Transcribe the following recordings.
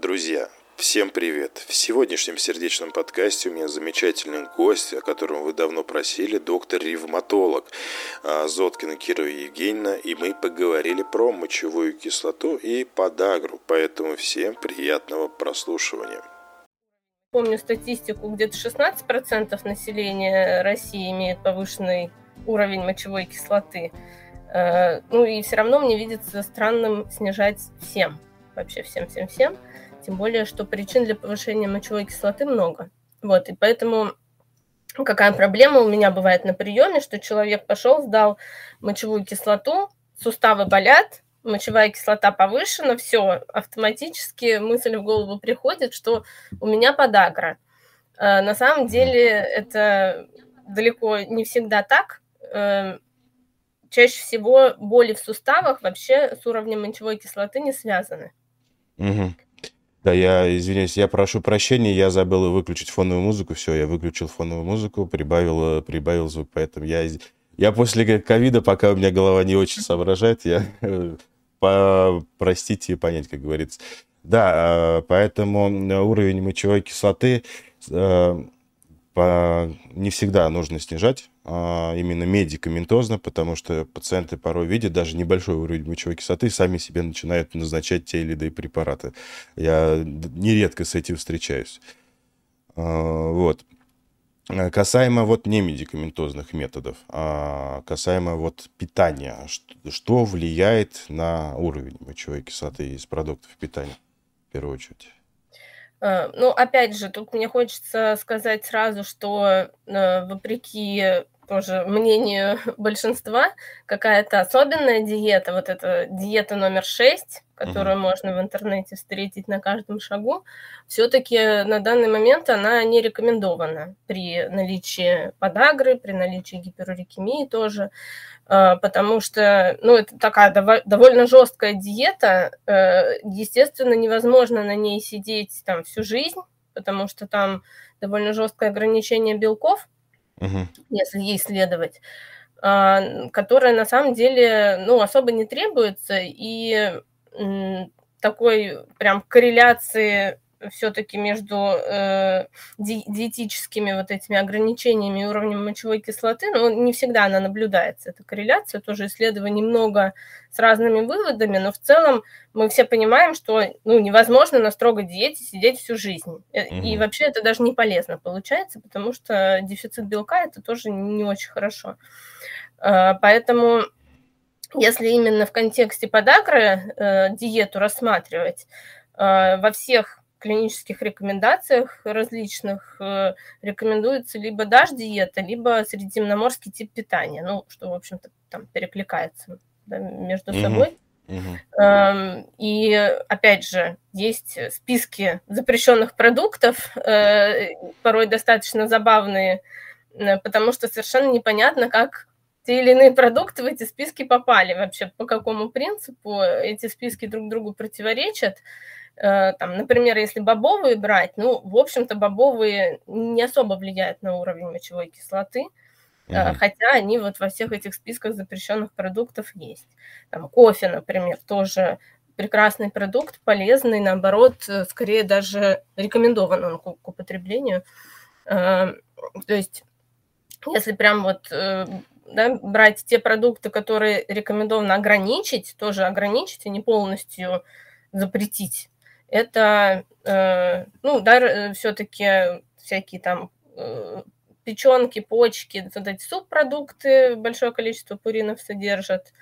Друзья, всем привет! В сегодняшнем сердечном подкасте у меня замечательный гость, о котором вы давно просили, доктор-ревматолог а, Зоткина Кира Евгеньевна, и мы поговорили про мочевую кислоту и подагру, поэтому всем приятного прослушивания. Помню статистику, где-то 16% населения России имеет повышенный уровень мочевой кислоты. Э, ну и все равно мне видится странным снижать всем, вообще всем-всем-всем. Тем более, что причин для повышения мочевой кислоты много. Вот, и поэтому какая проблема у меня бывает на приеме, что человек пошел, сдал мочевую кислоту, суставы болят, мочевая кислота повышена, все, автоматически мысль в голову приходит, что у меня подагра. Э, на самом деле это далеко не всегда так. Э, чаще всего боли в суставах вообще с уровнем мочевой кислоты не связаны. Угу. Да, я извиняюсь, я прошу прощения, я забыл выключить фоновую музыку. Все, я выключил фоновую музыку, прибавил, прибавил звук, поэтому я, я после ковида, пока у меня голова не очень соображает, я простите и понять, как говорится. Да, а, поэтому уровень мочевой кислоты э, не всегда нужно снижать, а именно медикаментозно, потому что пациенты порой видят даже небольшой уровень мочевой кислоты сами себе начинают назначать те или иные препараты. Я нередко с этим встречаюсь. А, вот. Касаемо вот не медикаментозных методов, а касаемо вот питания, что, что влияет на уровень мочевой кислоты из продуктов питания в первую очередь? Э, ну, опять же, тут мне хочется сказать сразу, что э, вопреки тоже мнению большинства, какая-то особенная диета, вот эта диета номер 6, которую угу. можно в интернете встретить на каждом шагу, все-таки на данный момент она не рекомендована при наличии подагры, при наличии гиперурикемии тоже, э, потому что, ну, это такая довольно жесткая диета, э, естественно, невозможно на ней сидеть там всю жизнь, потому что там довольно жесткое ограничение белков, угу. если ей следовать, а, которая на самом деле ну, особо не требуется, и такой прям корреляции все-таки между э, ди- диетическими вот этими ограничениями и уровнем мочевой кислоты, но не всегда она наблюдается, эта корреляция, тоже исследований много с разными выводами, но в целом мы все понимаем, что ну, невозможно на строгой диете сидеть всю жизнь. Mm-hmm. И вообще это даже не полезно получается, потому что дефицит белка это тоже не очень хорошо. Э, поэтому если именно в контексте подагры э, диету рассматривать, э, во всех клинических рекомендациях различных э, рекомендуется либо ДАЖ-диета, либо средиземноморский тип питания, ну, что, в общем-то, там перекликается да, между mm-hmm. собой. Mm-hmm. И опять же, есть списки запрещенных продуктов, э, порой достаточно забавные, э, потому что совершенно непонятно, как те или иные продукты в эти списки попали вообще, по какому принципу эти списки друг другу противоречат. Э, там, например, если бобовые брать, ну, в общем-то, бобовые не особо влияют на уровень мочевой кислоты, mm-hmm. хотя они вот во всех этих списках запрещенных продуктов есть. Там кофе, например, тоже прекрасный продукт, полезный, наоборот, э, скорее даже рекомендован он к, к употреблению. То есть, если прям вот да, брать те продукты, которые рекомендовано ограничить, тоже ограничить, а не полностью запретить, это, э, ну, да, э, все-таки всякие там э, печенки, почки, вот эти субпродукты, большое количество пуринов содержат,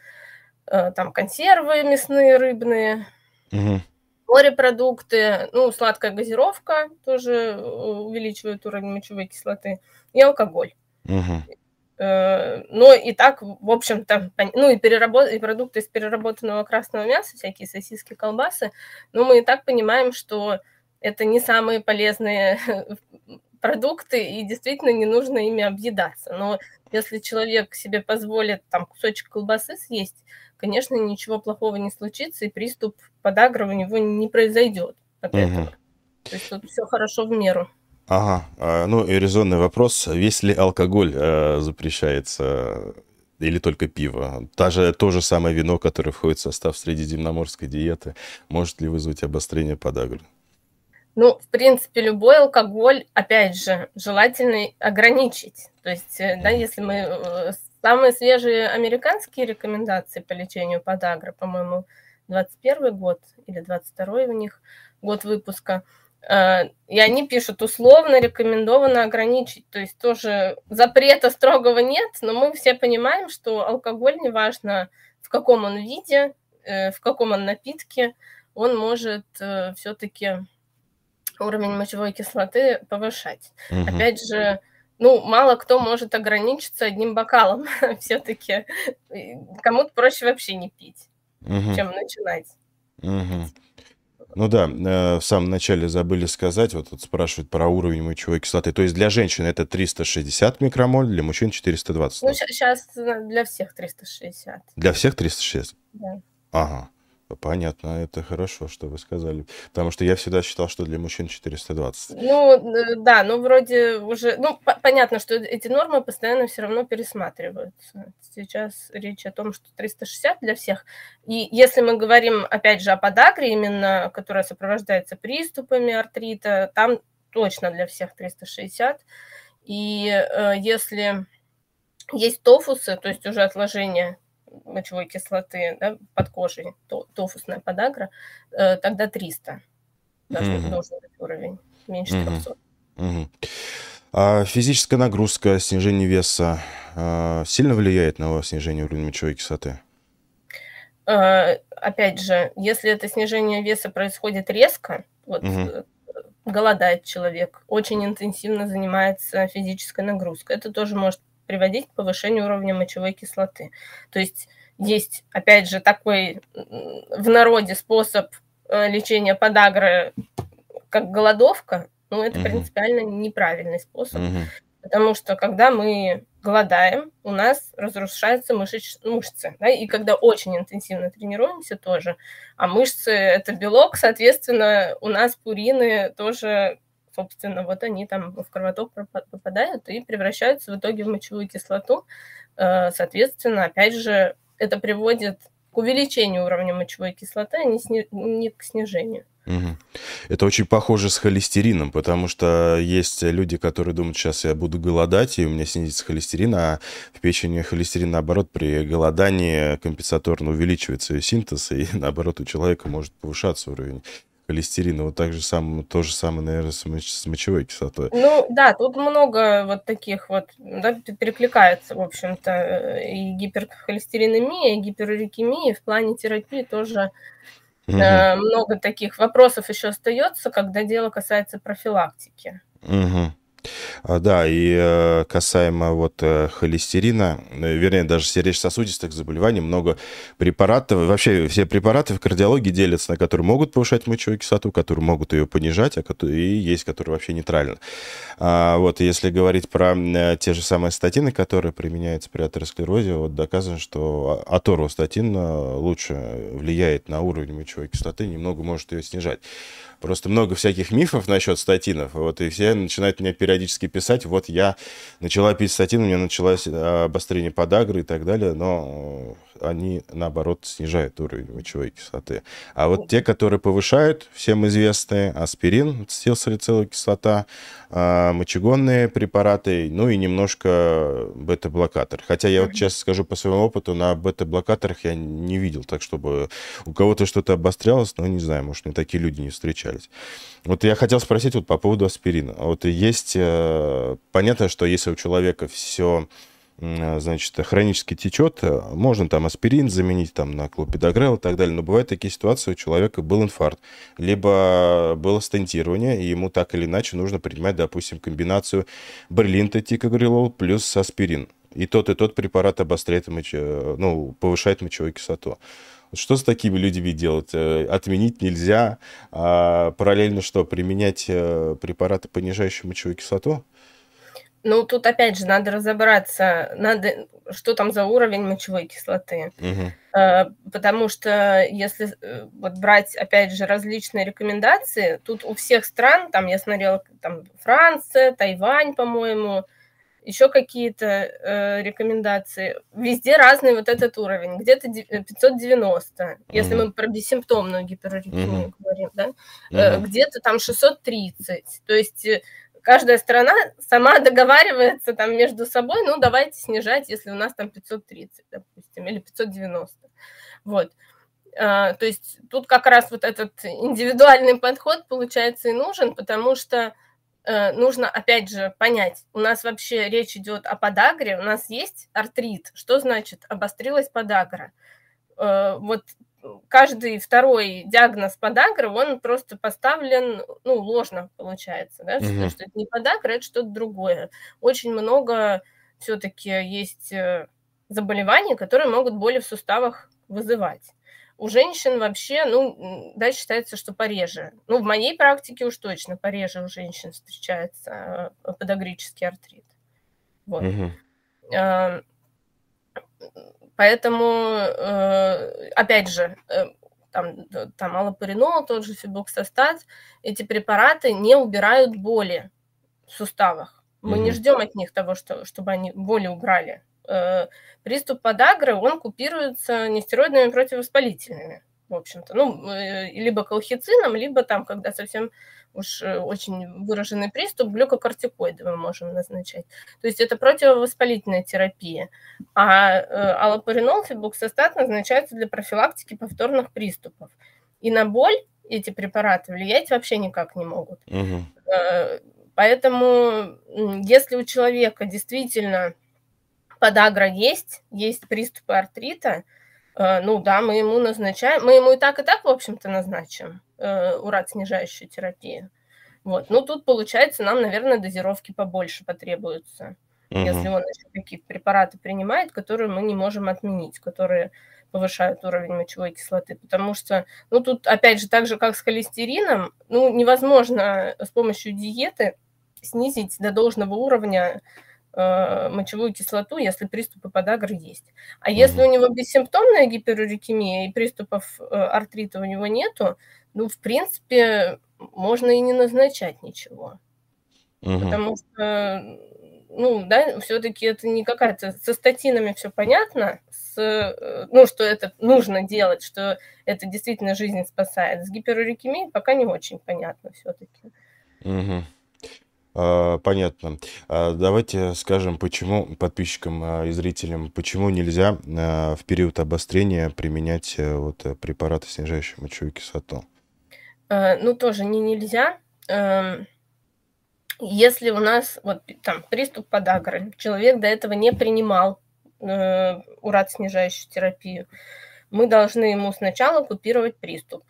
там консервы мясные, рыбные, угу. морепродукты, ну, сладкая газировка тоже увеличивает уровень мочевой кислоты, и алкоголь. Угу. Э, но и так, в общем-то, ну и, переработ... и продукты из переработанного красного мяса, всякие сосиски, колбасы, но мы и так понимаем, что это не самые полезные продукты, и действительно не нужно ими объедаться. Но если человек себе позволит там кусочек колбасы съесть, конечно, ничего плохого не случится, и приступ подагры у него не произойдет от угу. То есть тут все хорошо в меру. Ага, а, ну и резонный вопрос, весь ли алкоголь э, запрещается или только пиво? Та же, то же самое вино, которое входит в состав средиземноморской диеты, может ли вызвать обострение подагры? Ну, в принципе, любой алкоголь, опять же, желательно ограничить. То есть, э, да, если мы... Э, самые свежие американские рекомендации по лечению подагры, по-моему, 21 год или 22 у них год выпуска, э, и они пишут, условно рекомендовано ограничить. То есть тоже запрета строгого нет, но мы все понимаем, что алкоголь, неважно в каком он виде, в каком он напитке, он может все-таки уровень мочевой кислоты повышать. Угу. Опять же, ну, мало кто может ограничиться одним бокалом все-таки. Кому-то проще вообще не пить, угу. чем начинать. Угу. Ну да, э, в самом начале забыли сказать, вот тут спрашивают про уровень мочевой кислоты. То есть для женщин это 360 микромоль, для мужчин 420. Ну, сейчас для всех 360. Для всех 360? Да. Ага. Понятно, это хорошо, что вы сказали. Потому что я всегда считал, что для мужчин 420. Ну, да, ну, вроде уже... Ну, понятно, что эти нормы постоянно все равно пересматриваются. Сейчас речь о том, что 360 для всех. И если мы говорим, опять же, о подагре, именно, которая сопровождается приступами артрита, там точно для всех 360. И э, если есть тофусы, то есть уже отложения мочевой кислоты да, под кожей, то, тофусная подагра, э, тогда 300 должен, mm-hmm. должен быть уровень, меньше mm-hmm. 300. Mm-hmm. А физическая нагрузка, снижение веса э, сильно влияет на снижение уровня мочевой кислоты? Э, опять же, если это снижение веса происходит резко, вот mm-hmm голодает человек, очень интенсивно занимается физической нагрузкой. Это тоже может приводить к повышению уровня мочевой кислоты. То есть есть, опять же, такой в народе способ э, лечения подагры, как голодовка, ну, это принципиально неправильный способ, потому что когда мы голодаем, у нас разрушаются мышеч... мышцы, да, и когда очень интенсивно тренируемся тоже, а мышцы – это белок, соответственно, у нас пурины тоже собственно, вот они там в кровоток попадают и превращаются в итоге в мочевую кислоту. Э, соответственно, опять же, это приводит к увеличению уровня мочевой кислоты, а не, сни... не к снижению. Угу. Это очень похоже с холестерином, потому что есть люди, которые думают, сейчас я буду голодать, и у меня снизится холестерин, а в печени холестерин, наоборот, при голодании компенсаторно увеличивается ее синтез, и наоборот у человека может повышаться уровень холестерина. Вот так же самое, то же самое, наверное, с, моч с мочевой кислотой. Ну да, тут много вот таких вот, да, перекликается, в общем-то, э, и гиперхолестеринемия, и гиперурикемия, в плане терапии тоже угу. э, много таких вопросов еще остается, когда дело касается профилактики. Угу. А, да, и э, касаемо вот э, холестерина, э, вернее, даже сердечно-сосудистых заболеваний, много препаратов, вообще все препараты в кардиологии делятся на которые могут повышать мочевую кислоту, которые могут ее понижать, а и есть, которые вообще нейтрально. А, вот, если говорить про те же самые статины, которые применяются при атеросклерозе, вот доказано, что а, аторостатин лучше влияет на уровень мочевой кислоты, немного может ее снижать. Просто много всяких мифов насчет статинов, вот, и все начинают меня периодически писать, вот я начала пить статин, у меня началось а, обострение подагры и так далее, но они, наоборот, снижают уровень мочевой кислоты. А вот те, которые повышают, всем известные, аспирин, стилсалициловая кислота, мочегонные препараты, ну и немножко бета-блокатор. Хотя я вот честно скажу по своему опыту, на бета-блокаторах я не видел так, чтобы у кого-то что-то обострялось, но не знаю, может, мне такие люди не встречались. Вот я хотел спросить вот по поводу аспирина. Вот есть, э, понятно, что если у человека все значит, хронически течет, э, можно там аспирин заменить там на клопидогрел и так далее, но бывают такие ситуации, у человека был инфаркт, либо было стентирование, и ему так или иначе нужно принимать, допустим, комбинацию бриллинта тикогрелол плюс аспирин. И тот, и тот препарат обостряет, э, ну, повышает мочевую кислоту. Что с такими людьми делать? Отменить нельзя, а параллельно что, применять препараты, понижающие мочевую кислоту? Ну, тут опять же надо разобраться, надо, что там за уровень мочевой кислоты. Угу. Потому что если э, вот брать, опять же, различные рекомендации, тут у всех стран, там я смотрела, там Франция, Тайвань, по-моему, еще какие-то э, рекомендации. Везде разный вот этот уровень. Где-то 590, mm-hmm. если мы про бессимптомную гиперурикемию mm-hmm. говорим, да? Mm-hmm. где-то там 630. То есть э, каждая страна сама договаривается там между собой, ну, давайте снижать, если у нас там 530, допустим, или 590. Вот. А, то есть тут как раз вот этот индивидуальный подход, получается, и нужен, потому что э, нужно, опять же, понять, у нас вообще речь идет о подагре, у нас есть артрит. Что значит обострилась подагра? Э, вот каждый второй диагноз подагры, он просто поставлен, ну, ложно получается, да, mm-hmm. что это не подагра, это что-то другое. Очень много все-таки есть э, заболеваний, которые могут боли в суставах вызывать. У женщин вообще, ну, да, считается, что пореже. Ну, в моей практике уж точно пореже у женщин встречается э, подагрический артрит. Вот. Угу. Поэтому, э, опять же, э, там, там аллопаринол, тот же фибоксостат, эти препараты не убирают боли в суставах. Мы не ждем от них того, что, чтобы они боли убрали. Э, приступ подагры, он купируется нестероидными противовоспалительными, в общем-то. Ну, либо колхицином, либо там, когда совсем уж э, очень выраженный приступ, глюкокортикоиды мы можем назначать. То есть это противовоспалительная терапия. А аллопаринол, фибуксостат назначаются для профилактики повторных приступов. И на боль эти препараты влиять вообще никак не могут. Угу. Поэтому, если у человека действительно подагра есть, есть приступы артрита, э, ну да, мы ему назначаем, мы ему и так, и так, в общем-то, назначим э, урат снижающую терапию. Вот. Ну, тут, получается, нам, наверное, дозировки побольше потребуются, угу. если он еще какие-то препараты принимает, которые мы не можем отменить, которые повышают уровень мочевой кислоты, потому что, ну, тут, опять же, так же, как с холестерином, ну, невозможно с помощью диеты снизить до должного уровня Э, мочевую кислоту, если приступы подагры есть. А если у него бессимптомная гиперурикемия и приступов э, артрита у него нету, ну, в принципе, можно и не назначать ничего. Угу. Потому что, ну, да, все-таки это не какая-то... Со статинами все понятно, с, э, ну, что это нужно делать, что это действительно жизнь спасает. С гиперурикемией пока не очень понятно все-таки. Угу. А, понятно. А, давайте скажем, почему подписчикам а, и зрителям, почему нельзя в период обострения применять э, вот э, препараты, снижающие мочевую кислоту? Ну, тоже не нельзя. Эм, если у нас вот там приступ подагры, человек до этого не принимал э, урат снижающую терапию, мы должны ему сначала купировать приступ.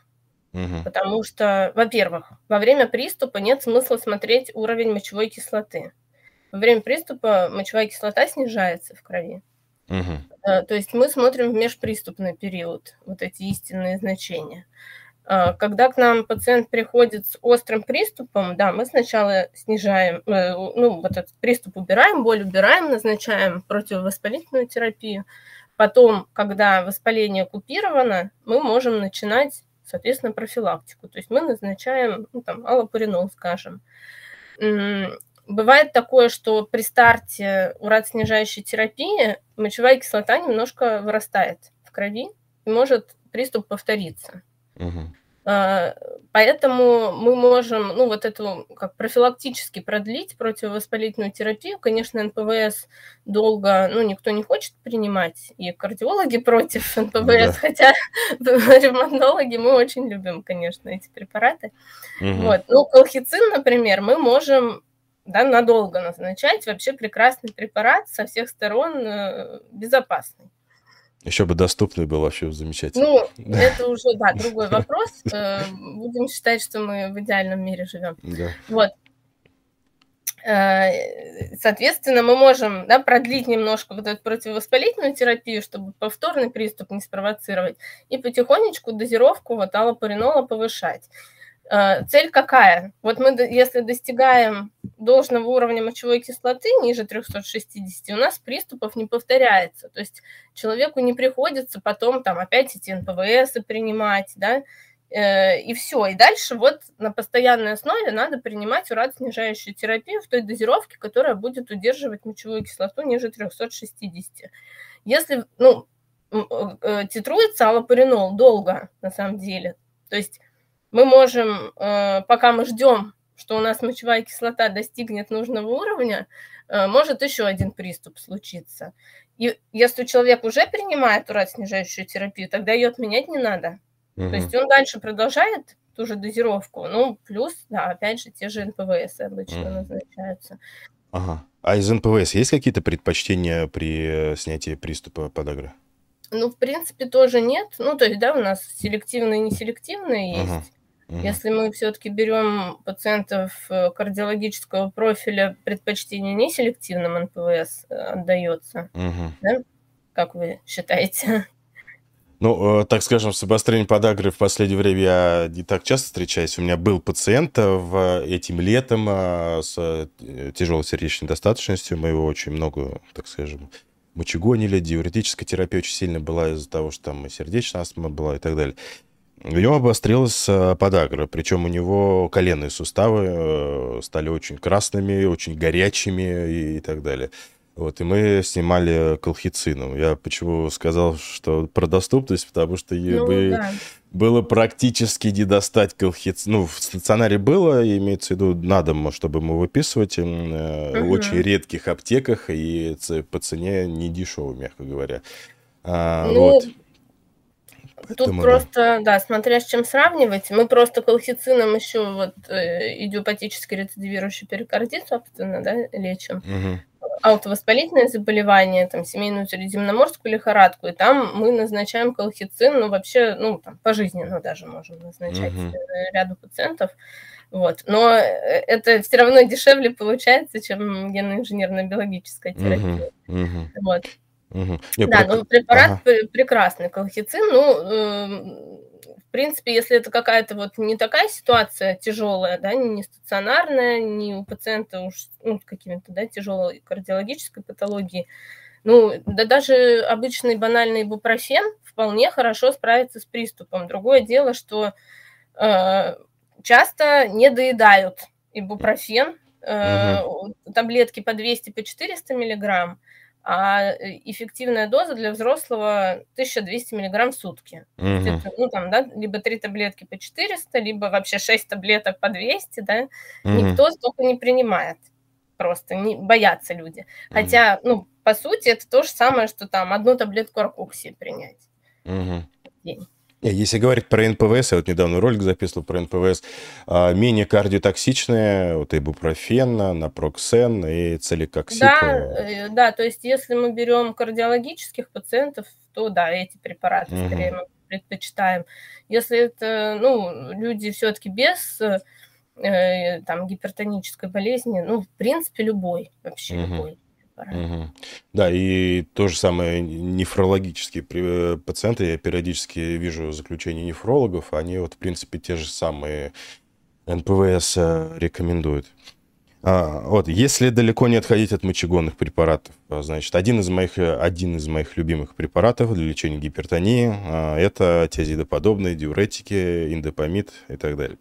Угу. Потому что, во-первых, во время приступа нет смысла смотреть уровень мочевой кислоты. Во время приступа мочевая кислота снижается в крови. Угу. То есть мы смотрим в межприступный период, вот эти истинные значения. А, когда к нам пациент приходит с острым приступом, да, мы сначала снижаем, э, ну, вот этот приступ убираем, боль убираем, назначаем противовоспалительную терапию. Потом, когда воспаление купировано, мы можем начинать соответственно, профилактику. То есть мы назначаем, ну, там, аллопуринол, скажем. Бывает такое, что при старте урат-снижающей терапии мочевая кислота немножко вырастает в крови, и может приступ повториться. Угу. А, поэтому мы можем, ну, вот эту как профилактически продлить противовоспалительную терапию. Конечно, НПВС долго, ну, никто не хочет принимать, и кардиологи против НПВС, да. хотя ревматологи мы очень любим, конечно, эти препараты. Угу. Вот. Ну, колхицин, например, мы можем да, надолго назначать. Вообще прекрасный препарат, со всех сторон э, безопасный. Еще бы доступный был вообще замечательно. Ну, да. это уже, да, другой вопрос. Э, будем считать, что мы в идеальном мире живем. Да. Вот. Э, соответственно, мы можем да, продлить немножко вот эту противовоспалительную терапию, чтобы повторный приступ не спровоцировать, и потихонечку дозировку вот аллопаринола повышать. Э, цель какая? Вот мы, если достигаем должного уровня мочевой кислоты ниже 360, у нас приступов не повторяется. То есть человеку не приходится потом там опять эти НПВС принимать, да, Э, и все. И дальше вот на постоянной основе надо принимать урат-снижающую терапию в той дозировке, которая будет удерживать мочевую кислоту ниже 360. Если, ну, э, титруется аллопуринол долго, на самом деле, то есть мы можем, э, пока мы ждем, что у нас мочевая кислота достигнет нужного уровня, может еще один приступ случиться. И если человек уже принимает урат-снижающую терапию, тогда ее отменять не надо. Угу. То есть он дальше продолжает ту же дозировку, ну, плюс, да, опять же, те же НПВС обычно угу. назначаются. Ага. А из НПВС есть какие-то предпочтения при э, снятии приступа подагры? Ну, в принципе, тоже нет. Ну, то есть, да, у нас селективные и неселективные есть. Угу. Если мы все-таки берем пациентов э, кардиологического профиля, предпочтение неселективным НПВС э, отдается. Угу. Да? Как вы считаете? Ну, э, так скажем, с обострением подагры в последнее время я не так часто встречаюсь. У меня был пациент в этим летом с тяжелой сердечной недостаточностью. Мы его очень много, так скажем, мочегонили, диуретическая терапия очень сильно была из-за того, что там и сердечная астма была и так далее. У него обострилась подагра, причем у него коленные суставы э, стали очень красными, очень горячими и, так далее. Вот, и мы снимали колхицину. Я почему сказал, что про доступность, потому что ну, бы, да. было практически не достать колхицину. Ну, в стационаре было, имеется в виду на дом, чтобы мы выписывать, угу. в очень редких аптеках и по цене не дешевой, мягко говоря. А, ну, вот. Поэтому, Тут просто, да. да, смотря с чем сравнивать, мы просто колхицином еще вот э, идиопатический рецидивирующий перикардит, собственно, да, лечим. Угу аутовоспалительное заболевание, там, семейную средиземноморскую лихорадку, и там мы назначаем колхицин, ну, вообще, ну, там, пожизненно даже можем назначать угу. ряду пациентов. Вот. Но э, это все равно дешевле получается, чем генно-инженерно-биологическая терапия. Угу. Угу. Вот. Угу. да, про... ну препарат ага. прекрасный, колхицин, ну, э, в принципе, если это какая-то вот не такая ситуация тяжелая, да, не стационарная, не у пациента уж ну, какими-то, да, тяжелой кардиологической патологией, ну, да даже обычный банальный ибупрофен вполне хорошо справится с приступом. Другое дело, что э, часто не доедают ибупрофен, э, угу. таблетки по 200, по 400 миллиграмм, а э, эффективная доза для взрослого 1200 миллиграмм в сутки. Угу. Это, ну, там, да, либо 3 таблетки по 400, либо вообще 6 таблеток по 200, да, угу. никто столько не принимает. Просто не боятся люди. Хотя, ну, по сути, это то же самое, что там одну таблетку аркуксии принять угу. в день. Если говорить про НПВС, я вот недавно ролик записывал про НПВС, а, менее кардиотоксичные, вот ибупрофен, напроксен и целикоксид. Да, э, да, то есть если мы берем кардиологических пациентов, то да, эти препараты угу. скорее мы предпочитаем. Если это, ну, люди все-таки без э, там гипертонической болезни, ну, в принципе, любой, вообще угу. любой. Угу. Да, и то же самое нефрологические э, пациенты, я периодически вижу заключения нефрологов, они вот, в принципе, те же самые НПВС э, рекомендуют. А, вот, если далеко не отходить от мочегонных препаратов, а, значит, один из моих, э, один из моих любимых препаратов для лечения гипертонии а, это тиазидоподобные диуретики, индопамид и так далее.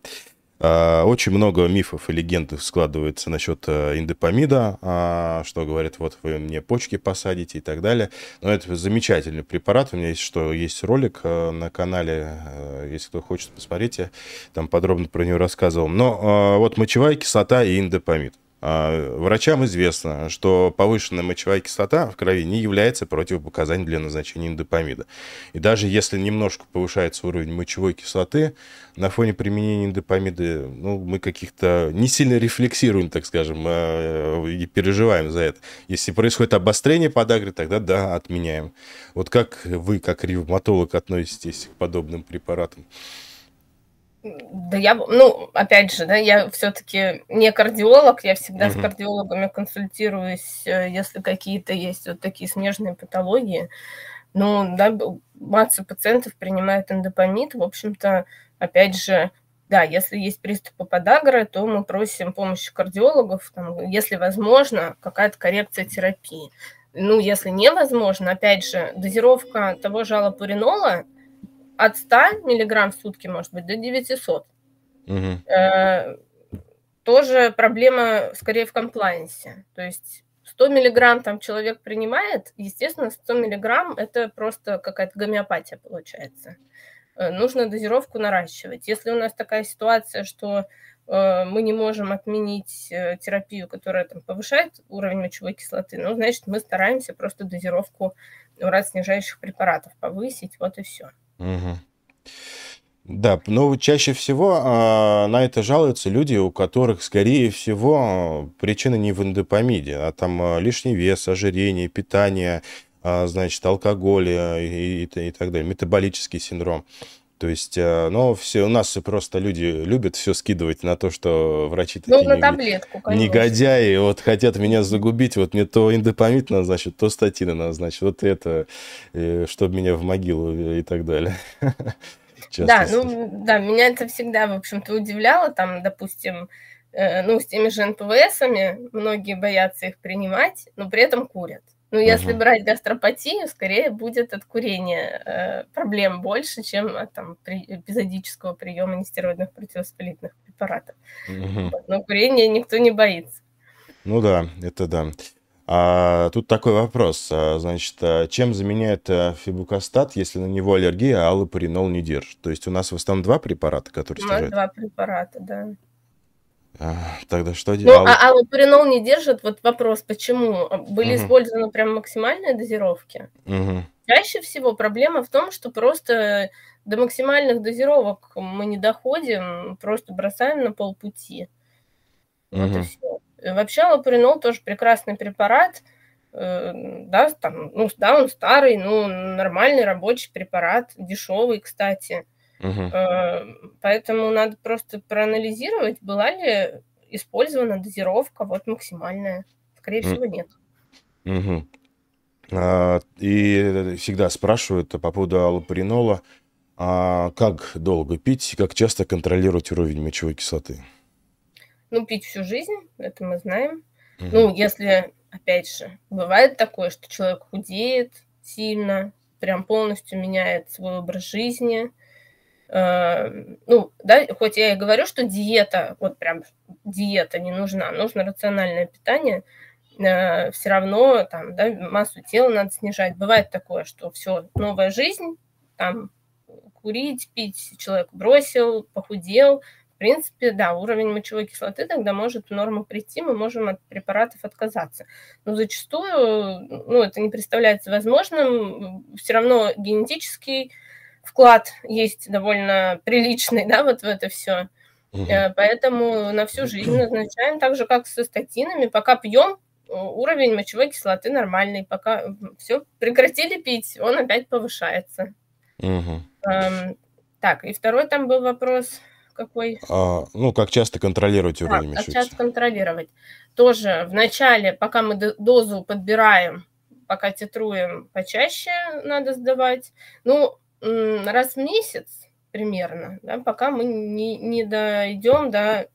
А, очень много мифов и легенд складывается насчет э, индопамида, а, что говорят, вот вы мне почки посадите и так далее. Но это замечательный препарат. У меня есть что есть ролик э, на канале, э, если кто хочет, посмотрите, там подробно про него рассказывал. Но вот мочевая кислота и индопамид. А, врачам известно, что повышенная мочевая кислота в крови не является противопоказанием для назначения индопамида. И даже если немножко повышается уровень мочевой кислоты, на фоне применения индопамида ну, мы каких-то не сильно рефлексируем, так скажем, а, и переживаем за это. Если происходит обострение подагры, тогда да, отменяем. Вот как вы, как ревматолог, относитесь к подобным препаратам? Да я, ну, опять же, да, я все-таки не кардиолог, я всегда mm-hmm. с кардиологами консультируюсь, э, если какие-то есть вот такие смежные патологии. Ну, да, масса пациентов принимает эндопамид, в общем-то, опять же, да, если есть приступы подагры, то мы просим помощи кардиологов, там, если возможно, какая-то коррекция терапии. Ну, если невозможно, опять же, дозировка того же аллопуринола от 100 миллиграмм в сутки может быть до 900. Угу. Э, тоже проблема скорее в комплайенсе. То есть 100 миллиграмм там человек принимает, естественно, 100 миллиграмм это просто какая-то гомеопатия получается. Э, нужно дозировку наращивать. Если у нас такая ситуация, что э, мы не можем отменить э, терапию, которая там, повышает уровень мочевой кислоты, ну, значит, мы стараемся просто дозировку урат снижающих препаратов повысить, вот и все. Угу. Да, но чаще всего а, на это жалуются люди, у которых, скорее всего, причина не в эндопамиде, а там а, лишний вес, ожирение, питание, а, значит, алкоголь и, и, и так далее, метаболический синдром. То есть, а, но все у нас просто люди любят все скидывать на то, что врачи ну, такие на таблетку, конечно. негодяи, вот хотят меня загубить, вот мне то индопамид назначат, то статины назначат, вот это, э, чтобы меня в могилу и так далее. Да, ну, да, меня это всегда, в общем-то, удивляло, там, допустим, э, ну, с теми же НПВСами, многие боятся их принимать, но при этом курят. Ну, если угу. брать гастропатию, скорее будет от курения э, проблем больше, чем от там, при, эпизодического приема нестероидных противовоспалительных препаратов. Угу. Но курение никто не боится. Ну да, это да. А тут такой вопрос. А, значит, а чем заменяет э, фибукастат, если на него аллергия, а аллопаринол не держит? То есть у нас в основном два препарата, которые У нас два препарата, да. А, тогда что Ну, делать? а аллопаринол не держит. Вот вопрос, почему? Были Мгм. использованы прям максимальные дозировки? Мгм. Чаще всего проблема в том, что просто до максимальных дозировок мы не доходим, просто бросаем на полпути. Вот и все. Вообще лапаринол тоже прекрасный препарат, э, да, там, ну, да, он старый, ну, нормальный рабочий препарат, дешевый, кстати. Угу. Поэтому надо просто проанализировать, была ли использована дозировка вот максимальная. Скорее mm. всего, нет. Угу. А, и всегда спрашивают по поводу аллопаринола, а как долго пить, как часто контролировать уровень мочевой кислоты? Ну, пить всю жизнь, это мы знаем. Угу. Ну, если, опять же, бывает такое, что человек худеет сильно, прям полностью меняет свой образ жизни. Э, ну, да, хоть я и говорю, что диета, вот прям диета не нужна, нужно рациональное питание, э, все равно там, да, массу тела надо снижать. Бывает такое, что все, новая жизнь, там, курить, пить, человек бросил, похудел, в принципе, да, уровень мочевой кислоты тогда может в норму прийти, мы можем от препаратов отказаться. Но зачастую ну, это не представляется возможным. Все равно генетический вклад есть довольно приличный, да, вот в это все. Угу. Поэтому на всю жизнь назначаем, так же, как со статинами. Пока пьем, уровень мочевой кислоты нормальный. Пока все прекратили пить, он опять повышается. Угу. Эм, так, и второй там был вопрос какой? А, ну, как часто контролировать уровень да, как часто контролировать. Тоже в начале, пока мы дозу подбираем, пока титруем, почаще надо сдавать. Ну, раз в месяц примерно, да, пока мы не, не дойдем до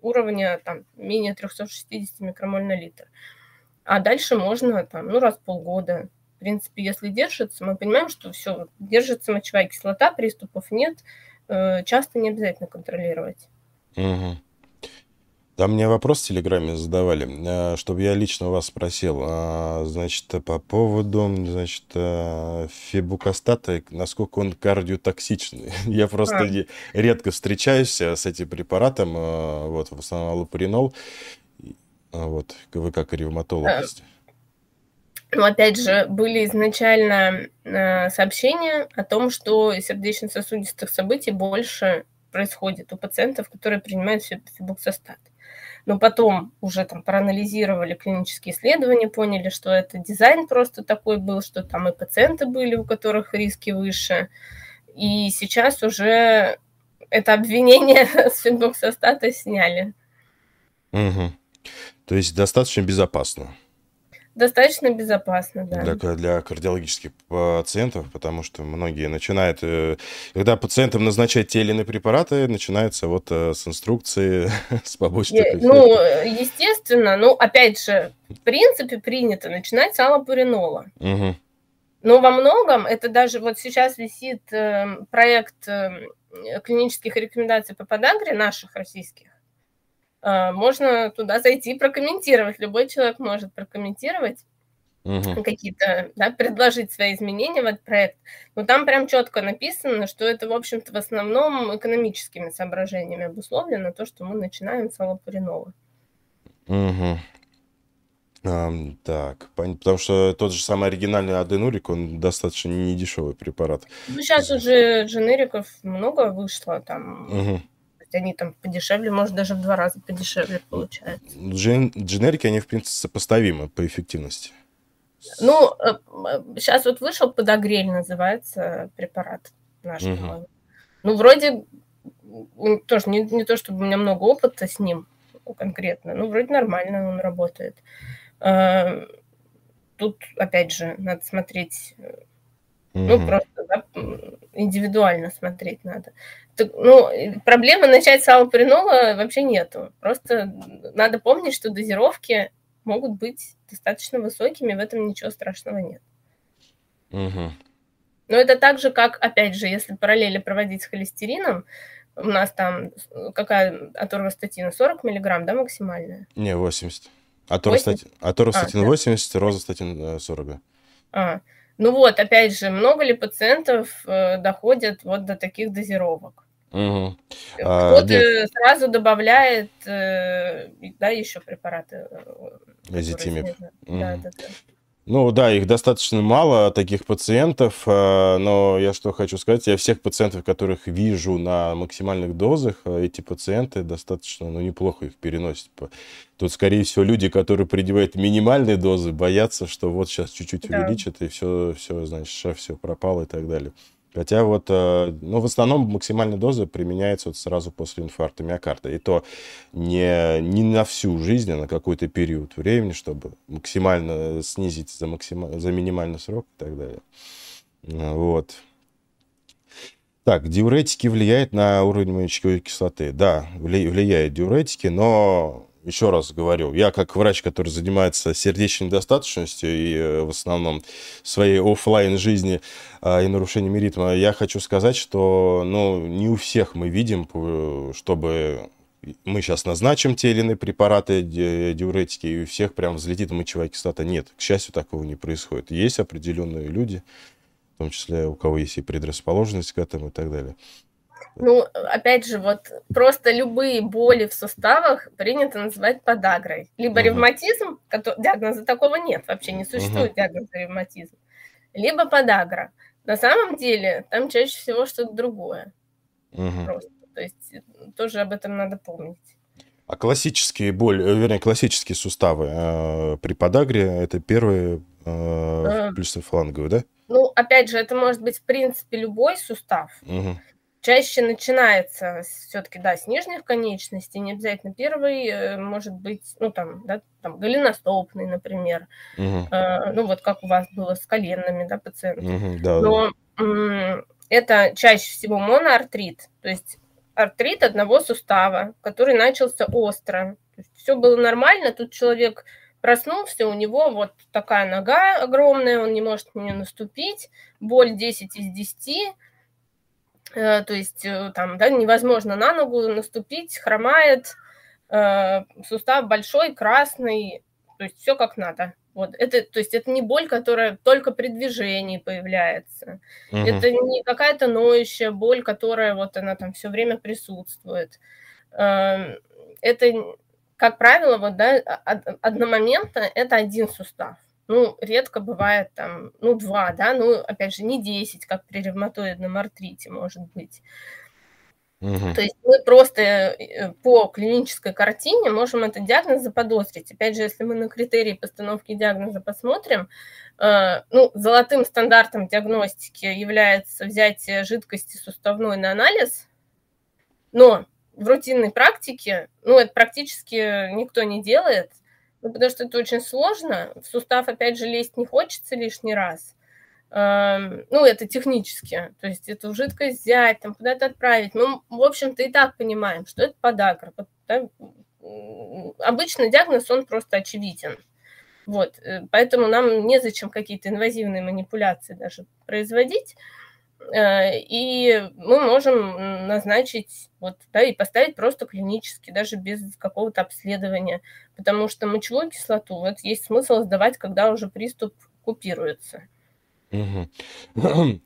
уровня там, менее 360 микромоль на литр. А дальше можно там, ну, раз в полгода. В принципе, если держится, мы понимаем, что все, держится мочевая кислота, приступов нет, Э, часто не обязательно контролировать. Угу. Там мне вопрос в Телеграме задавали, э, чтобы я лично вас спросил. А, значит, по поводу, значит, э, фибукастата, насколько он кардиотоксичный. Я просто а. редко встречаюсь с этим препаратом, вот, в основном аллопаринол. Вот, вы как ревматолог. А. Но опять же, были изначально э, сообщения о том, что сердечно-сосудистых событий больше происходит у пациентов, которые принимают фибуксостат. Но потом уже там проанализировали клинические исследования, поняли, что это дизайн просто такой был, что там и пациенты были, у которых риски выше. И сейчас уже это обвинение с фибуксостата сняли. Угу. То есть достаточно безопасно. Достаточно безопасно, да. Для, для кардиологических пациентов, потому что многие начинают, э, когда пациентам назначать те или иные препараты, начинается вот э, с инструкции, с побочных. Ну, естественно, ну, опять же, в принципе принято начинать с аллопуринола. Угу. Но во многом это даже вот сейчас висит эм, проект эм, клинических рекомендаций по подагре наших российских. Э, можно туда зайти и прокомментировать. Любой человек может прокомментировать угу. какие-то, да, предложить свои изменения в этот проект. Но там прям четко написано, что это, в общем-то, в основном экономическими соображениями обусловлено, то, что мы начинаем с аллопуринола. Угу. Um, так, потому что тот же самый оригинальный аденурик, он достаточно недешевый препарат. Ну, сейчас уже дженериков много вышло, там, угу. Они там подешевле, может, даже в два раза подешевле получается. Джен, дженерики, они, в принципе, сопоставимы по эффективности. Ну, сейчас э, вот вышел подогрель, называется препарат наш. Угу. Ну, вроде, тоже не, не то, чтобы у меня много опыта с ним конкретно, ну, вроде нормально он работает. Э, тут, опять же, надо смотреть, mm-hmm. ну, просто индивидуально смотреть надо. Так, ну, проблемы начать с аллопринола вообще нету. Просто надо помнить, что дозировки могут быть достаточно высокими, в этом ничего страшного нет. Mm-hmm. Но это так же, как, опять же, если параллели проводить с холестерином, у нас там какая аторвастатина? 40 миллиграмм, да, максимальная? Не, 80. Аторостатин, аторостатин а, 80, да. розостатин 40. Э, а, ну вот, опять же, много ли пациентов э, доходят вот до таких дозировок? Угу. Кто-то а, сразу добавляет, э, да, еще препараты. Азитимип. Угу. Да, да, да. Ну да, их достаточно мало, таких пациентов, а, но я что хочу сказать, я всех пациентов, которых вижу на максимальных дозах, а, эти пациенты достаточно, ну, неплохо их переносят. Тут, скорее всего, люди, которые предъявляют минимальные дозы, боятся, что вот сейчас чуть-чуть да. увеличат, и все, все, значит, все пропало и так далее. Хотя вот, э, ну, в основном максимальная доза применяется вот сразу после инфаркта миокарда. И то не, не на всю жизнь, а на какой-то период времени, чтобы максимально снизить за, максималь... за минимальный срок и так далее. Вот. Так, диуретики влияют на уровень мочевой кислоты. Да, влияют диуретики, но еще раз говорю, я как врач, который занимается сердечной недостаточностью и э, в основном своей офлайн жизни а, и нарушениями ритма, я хочу сказать, что ну, не у всех мы видим, чтобы мы сейчас назначим те или иные препараты, диуретики, и у всех прям взлетит мочевая кислота. Нет, к счастью, такого не происходит. Есть определенные люди, в том числе у кого есть и предрасположенность к этому и так далее. Ну, опять же, вот просто любые боли в суставах принято называть подагрой. Либо угу. ревматизм, который, диагноза такого нет, вообще не существует угу. диагноза ревматизм, либо подагра. На самом деле там чаще всего что-то другое. Угу. Просто. То есть тоже об этом надо помнить. А классические боли, э, вернее, классические суставы э, при подагре это первые э, э, плюсофланговые, да? Ну, опять же, это может быть в принципе любой сустав. Угу чаще начинается все-таки, да, с нижних конечностей, не обязательно первый, э, может быть, ну, там, да, там, голеностопный, например, угу. э, ну, вот как у вас было с коленными, да, пациентами. Угу, да, Но да. это чаще всего моноартрит, то есть артрит одного сустава, который начался остро. все было нормально, тут человек проснулся, у него вот такая нога огромная, он не может на нее наступить, боль 10 из 10, Э, то есть э, там да, невозможно на ногу наступить, хромает, э, сустав большой, красный, то есть все как надо. Вот это, то есть это не боль, которая только при движении появляется. Угу. Это не какая-то ноющая боль, которая вот она там все время присутствует. Эм, это, как правило, вот да, одномоментно это один сустав. Ну, редко бывает там, ну, два, да, ну, опять же, не 10, как при ревматоидном артрите, может быть. Угу. То есть мы просто э, по клинической картине можем этот диагноз заподозрить. Опять же, если мы на критерии постановки диагноза посмотрим, э, ну, золотым стандартом диагностики является взятие жидкости суставной на анализ, но в рутинной практике, ну, это практически никто не делает – ну, потому что это очень сложно. В сустав, опять же, лезть не хочется лишний раз. Эм, ну, это технически. То есть эту жидкость взять, там куда-то отправить. Мы, в общем-то, и так понимаем, что это подагра. Да? Обычно диагноз, он просто очевиден. Вот, э, поэтому нам незачем какие-то инвазивные манипуляции даже производить, и мы можем назначить, вот, да, и поставить просто клинически, даже без какого-то обследования, потому что мочевую кислоту вот есть смысл сдавать, когда уже приступ купируется.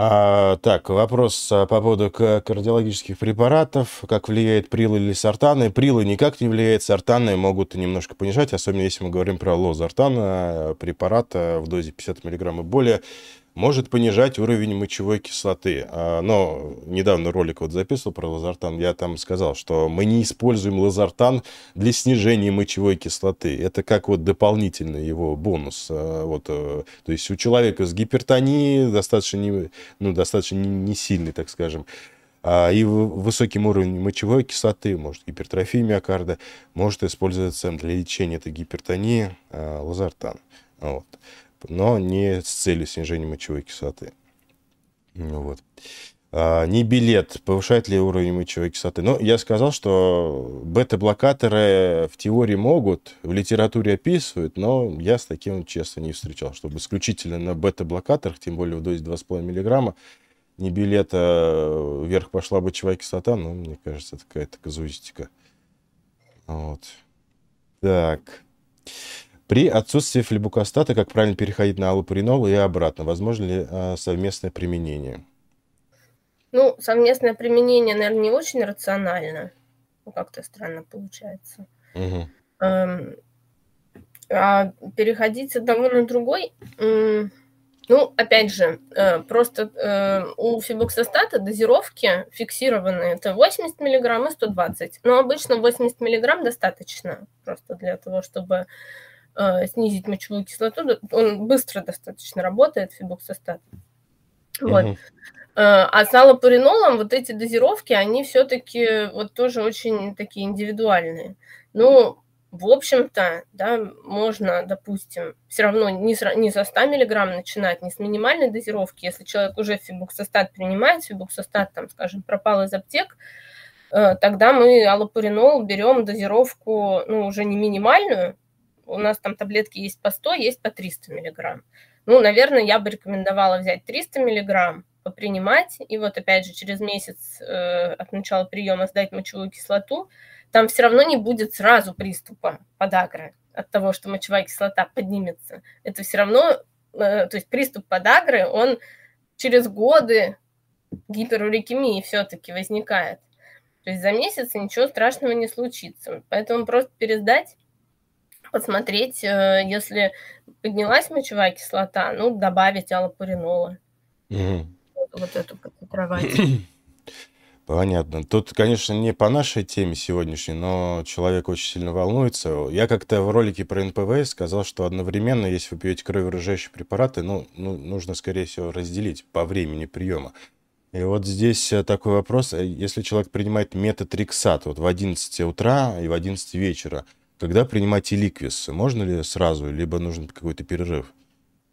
А, так, вопрос а, по поводу кардиологических препаратов. Как влияет прилы или сортаны? Прилы никак не влияет, сортаны могут немножко понижать, особенно если мы говорим про лозартана, препарата в дозе 50 мг и более может понижать уровень мочевой кислоты. А, но недавно ролик вот записывал про лазартан, я там сказал, что мы не используем лазартан для снижения мочевой кислоты. Это как вот дополнительный его бонус. А, вот, э, то есть у человека с гипертонией достаточно, не, ну, достаточно не сильный, так скажем, а, и высоким уровнем мочевой кислоты, может гипертрофия миокарда, может использоваться для лечения этой гипертонии лазартан. Вот но не с целью снижения мочевой кислоты. Ну вот. А, не билет, повышает ли уровень мочевой кислоты. Но я сказал, что бета-блокаторы в теории могут, в литературе описывают, но я с таким честно не встречал, чтобы исключительно на бета-блокаторах, тем более в дозе 2,5 мг, не билета вверх пошла мочевая кислота, ну, мне кажется, это какая-то казуистика. Вот. Так. При отсутствии флебукостата, как правильно переходить на аллопуринол и обратно? Возможно ли э, совместное применение? Ну, совместное применение, наверное, не очень рационально. Ну, как-то странно получается. Угу. Эм, а переходить с одного на другой, ну, опять же, э, просто э, у фибоксостата дозировки фиксированные. Это 80 мг и 120. Но обычно 80 мг достаточно просто для того, чтобы снизить мочевую кислоту. Он быстро достаточно работает, фибоксостат. Вот. Uh-huh. А с аллопуринолом вот эти дозировки, они все-таки вот тоже очень такие индивидуальные. Ну, в общем-то, да, можно, допустим, все равно не, с, не со 100 миллиграмм начинать, не с минимальной дозировки. Если человек уже фибуксостат принимает, фибуксостат, там, скажем, пропал из аптек, э, тогда мы аллопуринол берем дозировку, ну, уже не минимальную, у нас там таблетки есть по 100, есть по 300 миллиграмм. Ну, наверное, я бы рекомендовала взять 300 миллиграмм, попринимать, и вот опять же через месяц э, от начала приема сдать мочевую кислоту, там все равно не будет сразу приступа подагры от того, что мочевая кислота поднимется. Это все равно, э, то есть приступ подагры, он через годы гиперурикемии все-таки возникает. То есть за месяц ничего страшного не случится. Поэтому просто пересдать посмотреть, э, если поднялась мочевая кислота, ну, добавить аллопуринола. Угу. Вот, эту потитровать. Понятно. Тут, конечно, не по нашей теме сегодняшней, но человек очень сильно волнуется. Я как-то в ролике про НПВ сказал, что одновременно, если вы пьете кровережащие препараты, ну, ну, нужно, скорее всего, разделить по времени приема. И вот здесь э, такой вопрос. Э, если человек принимает метатриксат вот в 11 утра и в 11 вечера, когда принимать эликвис? Можно ли сразу, либо нужен какой-то перерыв?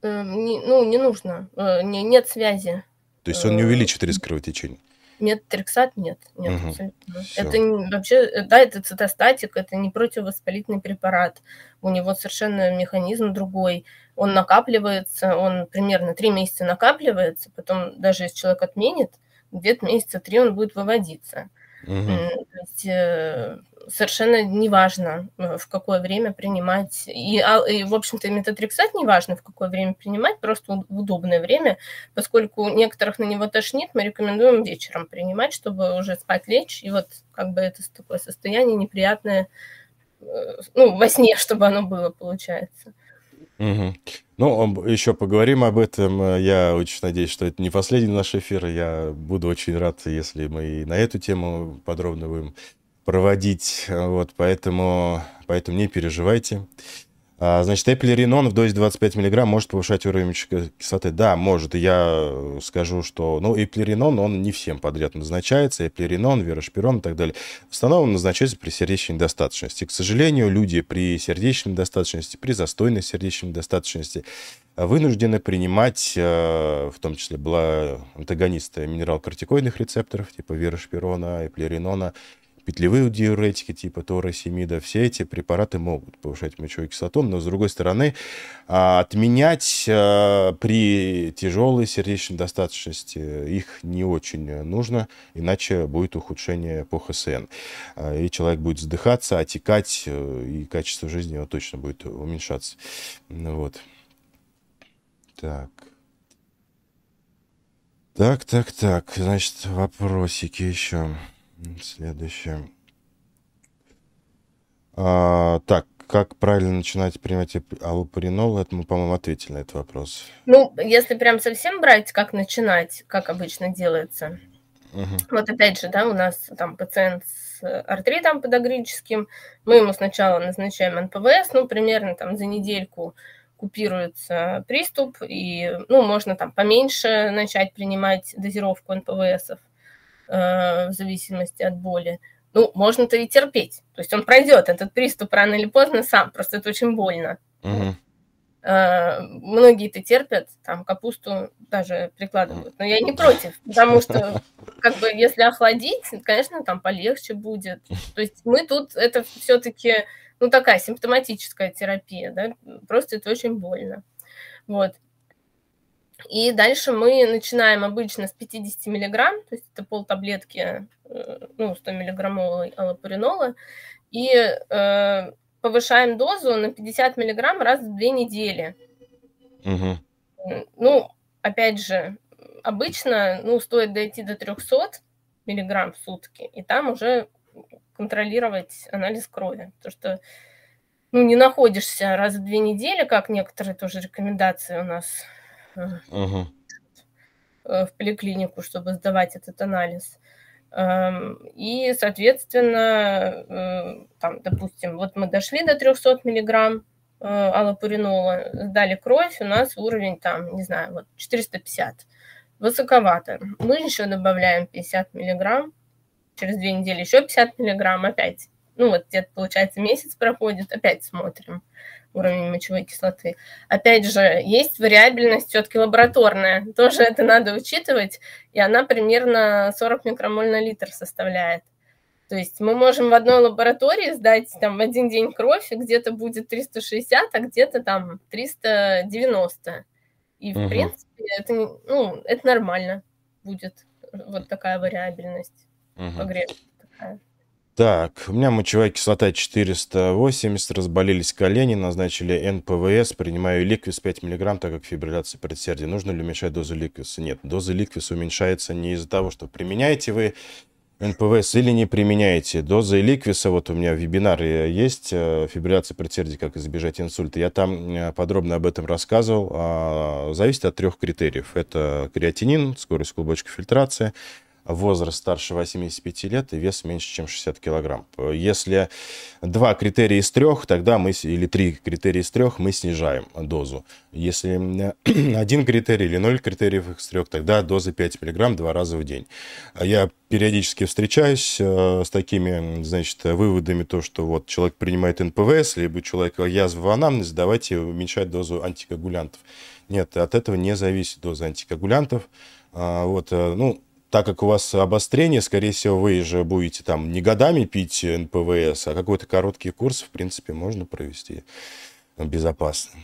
Э, не, ну, не нужно. Э, не, нет связи. То есть он не э, увеличит риск кровотечения? Метатрексат нет. нет угу. абсолютно. Это не, вообще, да, это цитостатик, это не противовоспалительный препарат. У него совершенно механизм другой. Он накапливается, он примерно три месяца накапливается, потом даже если человек отменит, где-то месяца три он будет выводиться. Угу. То есть совершенно неважно, э, в какое время принимать. И, а, и в общем-то, метатрексат неважно, в какое время принимать, просто в удобное время, поскольку некоторых на него тошнит, мы рекомендуем вечером принимать, чтобы уже спать лечь, и вот как бы это такое состояние неприятное, э, ну, во сне, чтобы оно было, получается. Угу. Ну, еще поговорим об этом. Я очень надеюсь, что это не последний наш эфир. Я буду очень рад, если мы и на эту тему подробно будем проводить, вот, поэтому, поэтому не переживайте. А, значит, эпилеринон в дозе 25 мг может повышать уровень кислоты. Да, может. Я скажу, что ну, эпилеринон, он не всем подряд назначается. Эпилеринон, верошпирон и так далее. В основном он назначается при сердечной недостаточности. К сожалению, люди при сердечной недостаточности, при застойной сердечной недостаточности вынуждены принимать, э, в том числе была антагонисты минерал-кортикоидных рецепторов, типа верошпирона, эплеринона, петлевые диуретики типа торосемида, все эти препараты могут повышать мочевую кислоту, но, с другой стороны, а, отменять а, при тяжелой сердечной достаточности их не очень нужно, иначе будет ухудшение по ХСН. А, и человек будет вздыхаться, отекать, э, и качество жизни его точно будет уменьшаться. Вот. Так. Так, так, так. Значит, вопросики еще. Следующее. А, так, как правильно начинать принимать аллопуринол? Это мы, по-моему, ответили на этот вопрос. Ну, если прям совсем брать, как начинать, как обычно делается. Угу. Вот опять же, да, у нас там пациент с артритом подагрическим, мы ему сначала назначаем НПВС, ну, примерно там за недельку купируется приступ, и ну, можно там поменьше начать принимать дозировку НПВСов э, в зависимости от боли. Ну, можно-то и терпеть. То есть он пройдет этот приступ рано или поздно сам, просто это очень больно. Угу. Э, многие-то терпят, там капусту даже прикладывают. Но я не против, потому что как бы если охладить, конечно, там полегче будет. То есть мы тут это все-таки ну, такая симптоматическая терапия, да, просто это очень больно. Вот. И дальше мы начинаем обычно с 50 миллиграмм, то есть это полтаблетки, э, ну, 100 миллиграммовой аллопуринола, и э, повышаем дозу на 50 миллиграмм раз в две недели. Угу. Ну, опять же, обычно, ну, стоит дойти до 300 миллиграмм в сутки, и там уже контролировать анализ крови. То, что ну, не находишься раз в две недели, как некоторые тоже рекомендации у нас uh-huh. в поликлинику, чтобы сдавать этот анализ. Эм, и, соответственно, э, там, допустим, вот мы дошли до 300 миллиграмм аллопуринола, сдали кровь, у нас уровень там, не знаю, вот 450. Высоковато. Мы еще добавляем 50 миллиграмм через две недели еще 50 миллиграмм опять. Ну, вот где-то, получается, месяц проходит, опять смотрим уровень мочевой кислоты. Опять же, есть вариабельность все-таки лабораторная, тоже это надо учитывать, и она примерно 40 микромоль на литр составляет. То есть мы можем в одной лаборатории сдать там в один день кровь, и где-то будет 360, а где-то там 390. И, в угу. принципе, это, ну, это нормально будет, вот такая вариабельность угу. погрешность такая. Так, у меня мочевая кислота 480, разболелись колени, назначили НПВС, принимаю ликвис 5 мг, так как фибрилляция предсердия. Нужно ли уменьшать дозу ликвиса? Нет, доза ликвиса уменьшается не из-за того, что применяете вы НПВС или не применяете. Доза ликвиса, вот у меня вебинар есть, э, фибрилляция предсердия, как избежать инсульта. Я там э, подробно об этом рассказывал. А, зависит от трех критериев. Это креатинин, скорость клубочка фильтрации, возраст старше 85 лет и вес меньше, чем 60 килограмм. Если два критерия из трех, тогда мы, или три критерия из трех, мы снижаем дозу. Если один критерий или ноль критериев из трех, тогда доза 5 миллиграмм два раза в день. Я периодически встречаюсь э, с такими, значит, выводами, то, что вот человек принимает НПВС, либо человек язва в анамнез, давайте уменьшать дозу антикоагулянтов. Нет, от этого не зависит доза антикоагулянтов. А, вот, э, ну, так как у вас обострение, скорее всего, вы же будете там не годами пить НПВС, а какой-то короткий курс, в принципе, можно провести безопасно.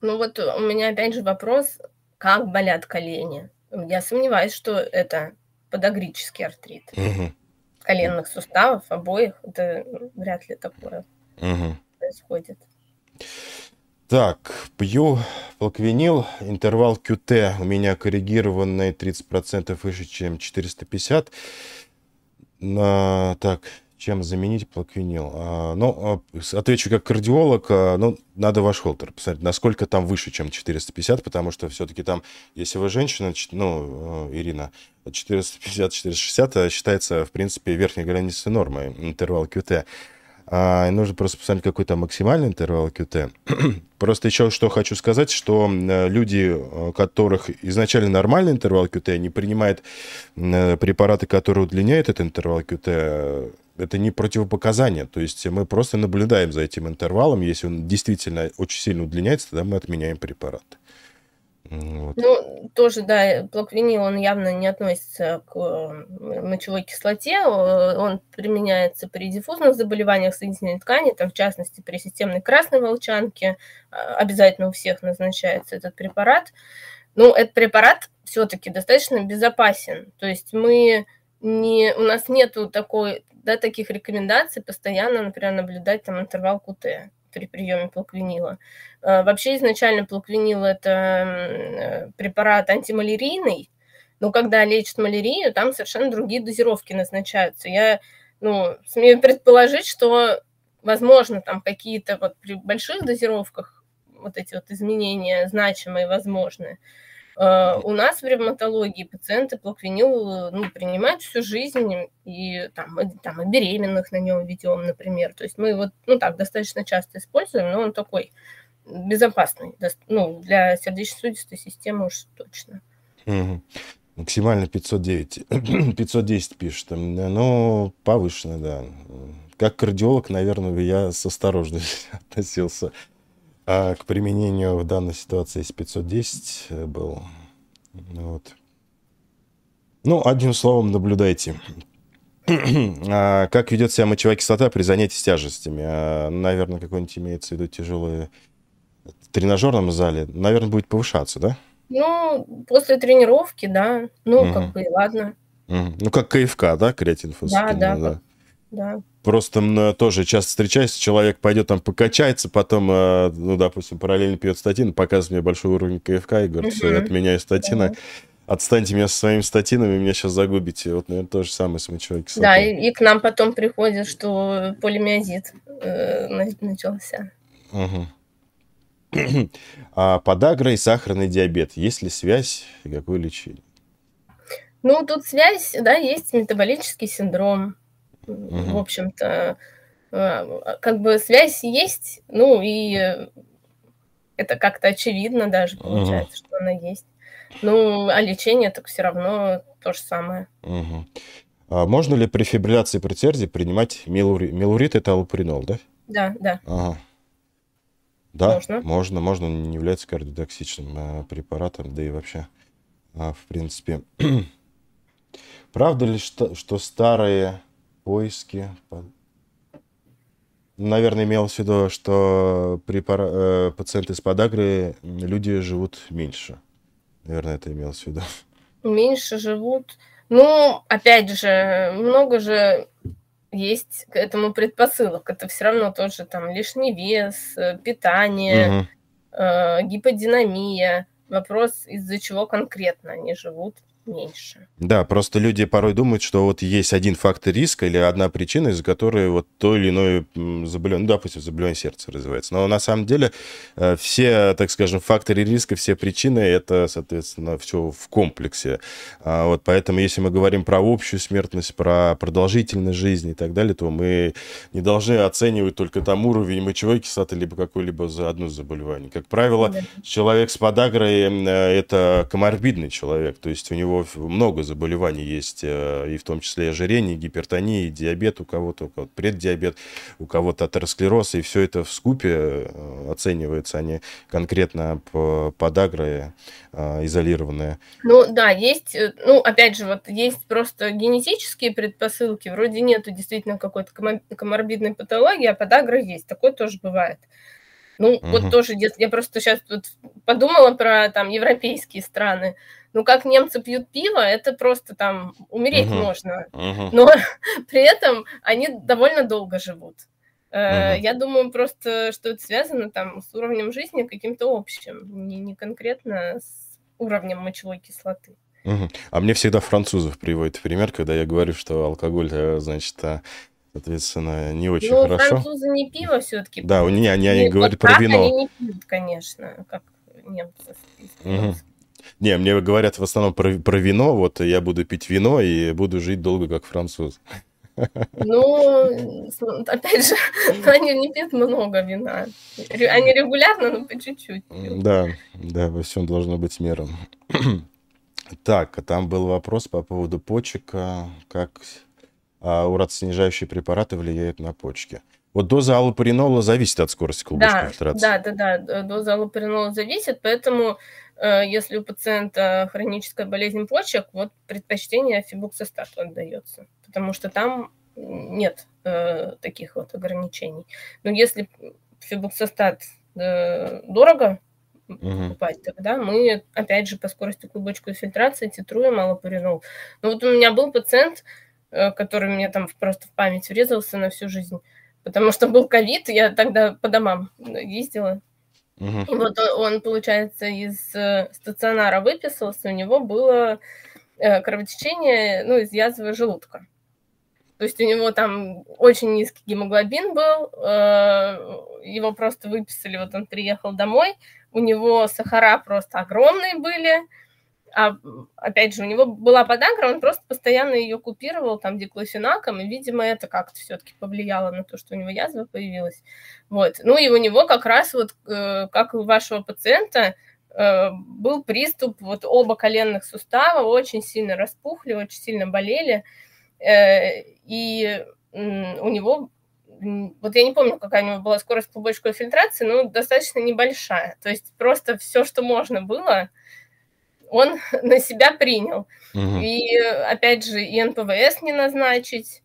Ну вот у меня опять же вопрос, как болят колени? Я сомневаюсь, что это подагрический артрит. Угу. Коленных суставов обоих, это вряд ли такое угу. происходит. Так, пью плаквинил, интервал QT у меня коррегированный 30% выше, чем 450. А, так, чем заменить плаквинил? А, ну, а, отвечу как кардиолог, а, ну, надо ваш холтер посмотреть, насколько там выше, чем 450, потому что все-таки там, если вы женщина, ну, э, Ирина, 450-460 считается, в принципе, верхней границей нормы, интервал QT а, нужно просто посмотреть, какой там максимальный интервал QT. просто еще что хочу сказать, что э, люди, у которых изначально нормальный интервал QT, они принимают э, препараты, которые удлиняют этот интервал QT, это не противопоказание. То есть мы просто наблюдаем за этим интервалом. Если он действительно очень сильно удлиняется, тогда мы отменяем препараты. Вот. Ну, тоже, да, плаквенил, он явно не относится к мочевой кислоте, он применяется при диффузных заболеваниях соединительной ткани, там, в частности, при системной красной волчанке, а, обязательно у всех назначается этот препарат. Ну, этот препарат все-таки достаточно безопасен, то есть мы не, у нас нету такой, да, таких рекомендаций постоянно, например, наблюдать там интервал КУТ при приеме плаквенила. А, вообще изначально плаквенил – это препарат антималярийный, но когда лечат малярию, там совершенно другие дозировки назначаются. Я ну, смею предположить, что, возможно, там какие-то вот при больших дозировках вот эти вот изменения значимые возможны. Uh, у нас в ревматологии пациенты плаквенил ну, принимают всю жизнь, и там, и, там, и беременных на нем ведем, например. То есть мы его ну, так достаточно часто используем, но он такой безопасный, ну, для сердечно-сосудистой системы уж точно. Максимально 509. 510 пишет. Ну, повышенный, да. Как кардиолог, наверное, я с осторожностью относился а к применению в данной ситуации с 510 э, был. Вот. Ну, одним словом, наблюдайте. а как ведет себя мочевая кислота при занятии с тяжестями? А, наверное, какой-нибудь имеется в виду тяжелый в тренажерном зале. Наверное, будет повышаться, да? Ну, после тренировки, да. Ну, угу. как бы ладно. Угу. Ну, как КФК, да, креатин Да, да, да. да. Просто тоже часто встречаюсь, человек пойдет там покачается, потом, э, ну, допустим, параллельно пьет статин, показывает мне большой уровень КФК и говорит, все, я отменяю статины. Отстаньте меня со своими статинами, меня сейчас загубите. Вот, наверное, то же самое с мочевой кислотой. Да, и, и к нам потом приходит, что полимиозит э, начался. Угу. а подагра и сахарный диабет. Есть ли связь и какое лечение? Ну, тут связь, да, есть метаболический синдром Угу. В общем-то, э, как бы связь есть, ну и это как-то очевидно даже получается, угу. что она есть. Ну, а лечение так все равно то же самое. Угу. А можно ли при фибрилляции предсердий принимать мелурит? Мелурит это аллопуринол, да? Да, да. Ага. Да, можно. можно, можно, не является кардиотоксичным а, препаратом, да и вообще, а, в принципе. Правда ли, что, что старые поиски. Наверное, имелось в виду, что при пара... э, пациенты с подагрой люди живут меньше. Наверное, это имелось в виду. Меньше живут. Ну, опять же, много же есть к этому предпосылок. Это все равно тоже там лишний вес, э, питание, угу. э, гиподинамия. Вопрос, из-за чего конкретно они живут меньше. Да, просто люди порой думают, что вот есть один фактор риска или одна причина, из-за которой вот то или иное заболевание, ну, допустим, заболевание сердца развивается. Но на самом деле э, все, так скажем, факторы риска, все причины, это, соответственно, все в комплексе. А вот поэтому, если мы говорим про общую смертность, про продолжительность жизни и так далее, то мы не должны оценивать только там уровень мочевой кислоты, либо какой-либо за одно заболевание. Как правило, да. человек с подагрой э, – это коморбидный человек, то есть у него много заболеваний есть, э, и в том числе ожирение, гипертония, диабет у кого-то, у кого-то преддиабет, у кого-то атеросклероз, и все это в скупе э, оценивается, а не конкретно подагра э, изолированная. Ну да, есть, ну опять же, вот есть просто генетические предпосылки, вроде нету действительно какой-то коморбидной патологии, а подагра есть, такое тоже бывает. Ну, угу. вот тоже, я просто сейчас вот подумала про там европейские страны. Ну, как немцы пьют пиво, это просто там умереть угу. можно. Угу. Но при этом они довольно долго живут. Угу. Я думаю просто, что это связано там с уровнем жизни каким-то общим, не, не конкретно с уровнем мочевой кислоты. Угу. А мне всегда французов приводит пример, когда я говорю, что алкоголь, э, значит, а, соответственно, не очень ну, хорошо. французы не пиво все-таки. Да, у них они, они говорят про вино. Они не пьют, конечно, как немцы. Угу. Не, мне говорят в основном про, про вино, вот я буду пить вино и буду жить долго, как француз. Ну, опять же, они не пьют много вина. Они регулярно, но по чуть-чуть. Да, да, во всем должно быть мера. Так, а там был вопрос по поводу почек, как а, уратоснижающие препараты влияют на почки. Вот доза аллопаринола зависит от скорости клубочковой Да, фильтрации. да, да, да, доза аллопаринола зависит, поэтому э, если у пациента хроническая болезнь почек, вот предпочтение фибуксостату отдается, потому что там нет э, таких вот ограничений. Но если фибуксостат э, дорого Мгм. покупать, тогда мы, опять же, по скорости клубочковой фильтрации титруем аллопаринол. Ну вот у меня был пациент, э, который мне там просто в память врезался на всю жизнь, потому что был ковид, я тогда по домам ездила, Мгм. и вот он, он, получается, из э, стационара выписался, у него было э, кровотечение, ну, из язвы желудка. То есть у него там очень низкий гемоглобин был, э, его просто выписали, вот он приехал домой, у него сахара просто огромные были, а опять же, у него была подагра, он просто постоянно ее купировал там диклофенаком, и, видимо, это как-то все-таки повлияло на то, что у него язва появилась. Вот. Ну и у него как раз вот, э, как у вашего пациента, э, был приступ, вот оба коленных сустава очень сильно распухли, очень сильно болели, э, и у него вот я не помню, какая у него была скорость клубочковой фильтрации, но достаточно небольшая. То есть просто все, что можно было, он на себя принял. Мгм. И опять же, и НПВС не назначить,